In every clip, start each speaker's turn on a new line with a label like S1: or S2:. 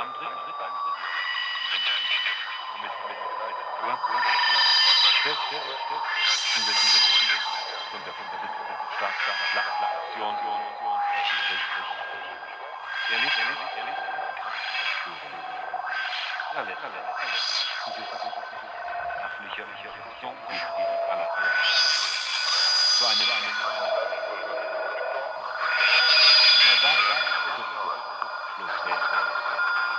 S1: am 3. Zu einem, zu einem, zu einem.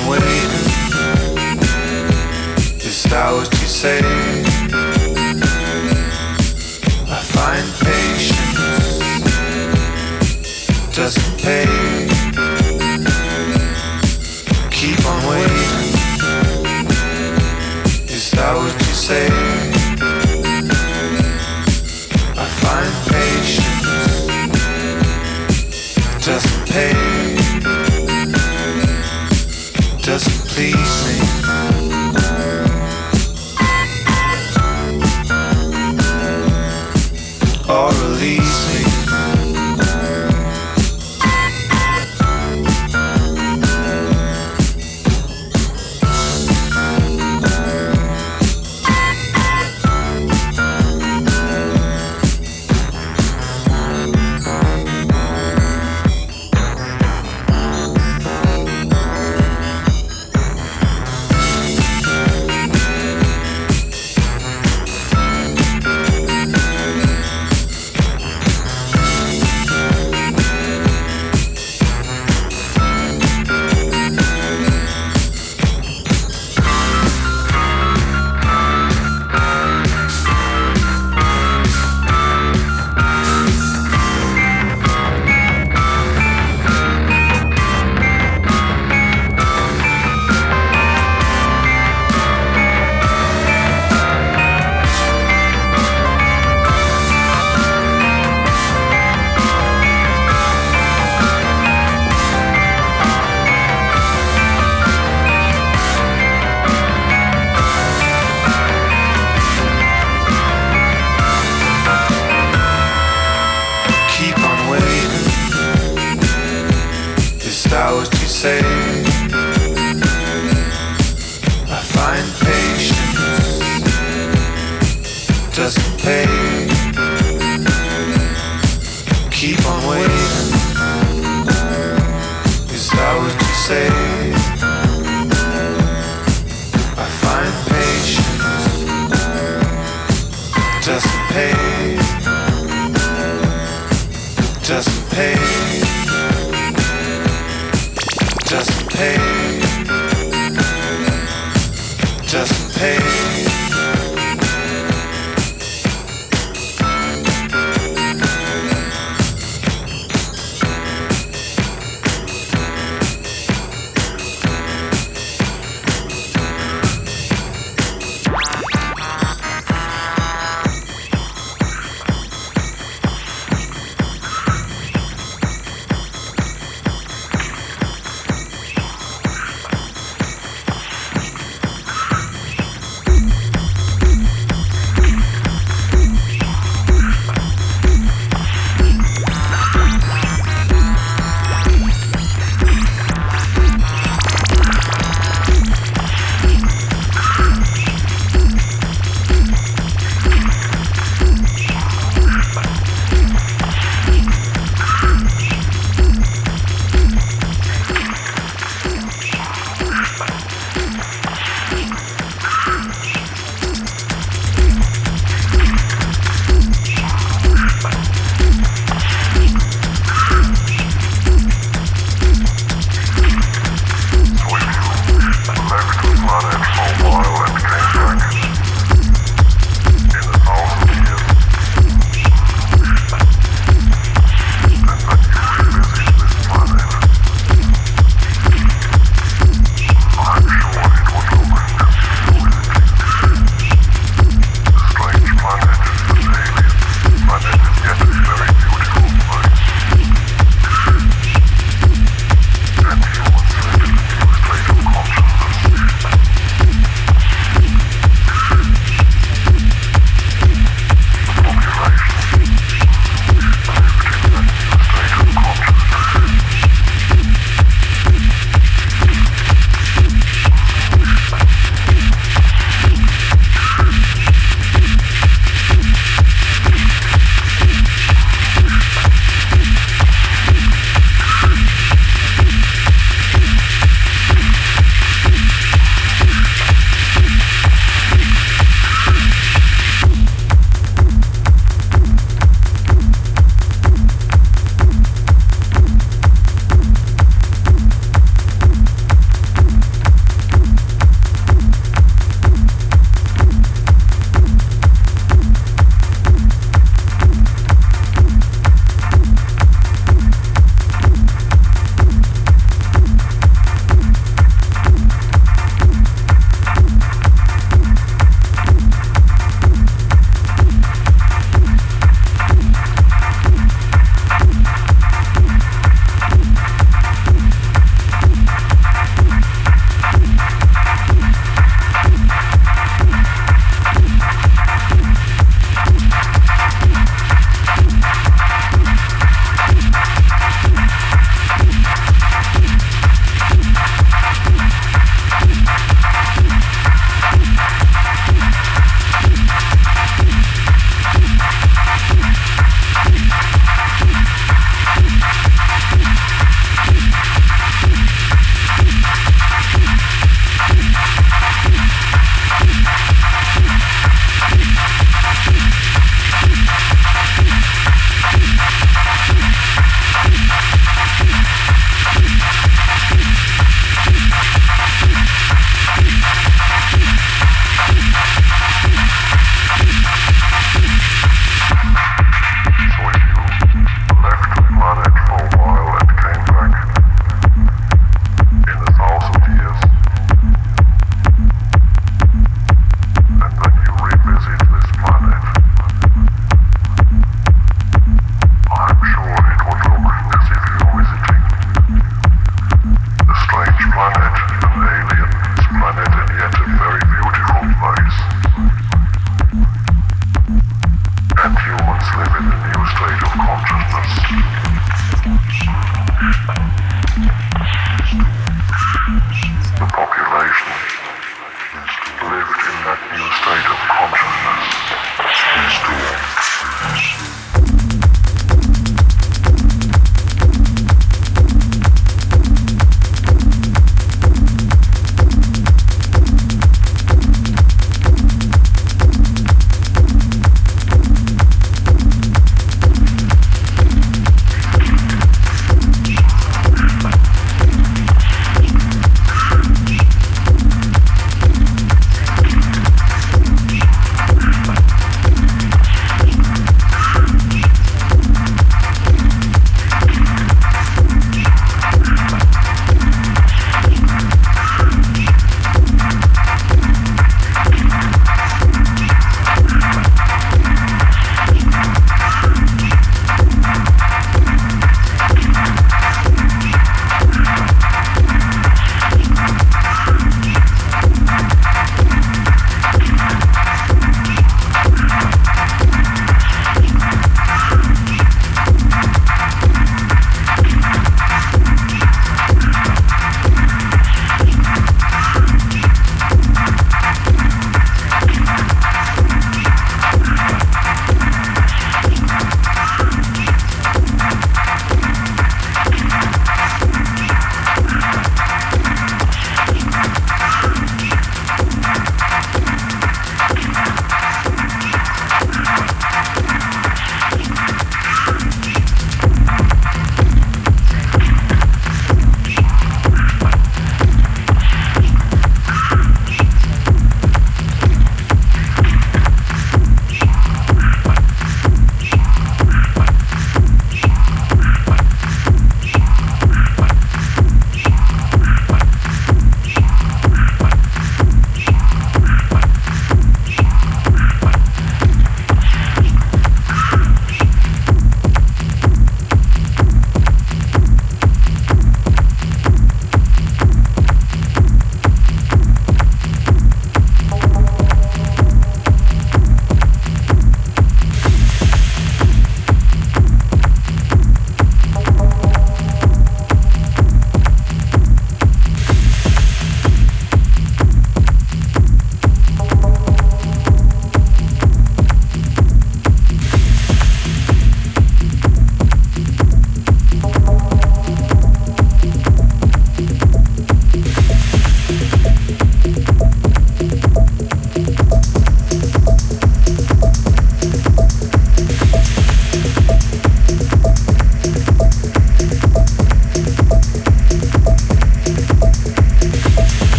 S1: I'm waiting. Is that what you say? I find patience doesn't pay. Keep on waiting. Is that what you say? Say? I find patience doesn't pay.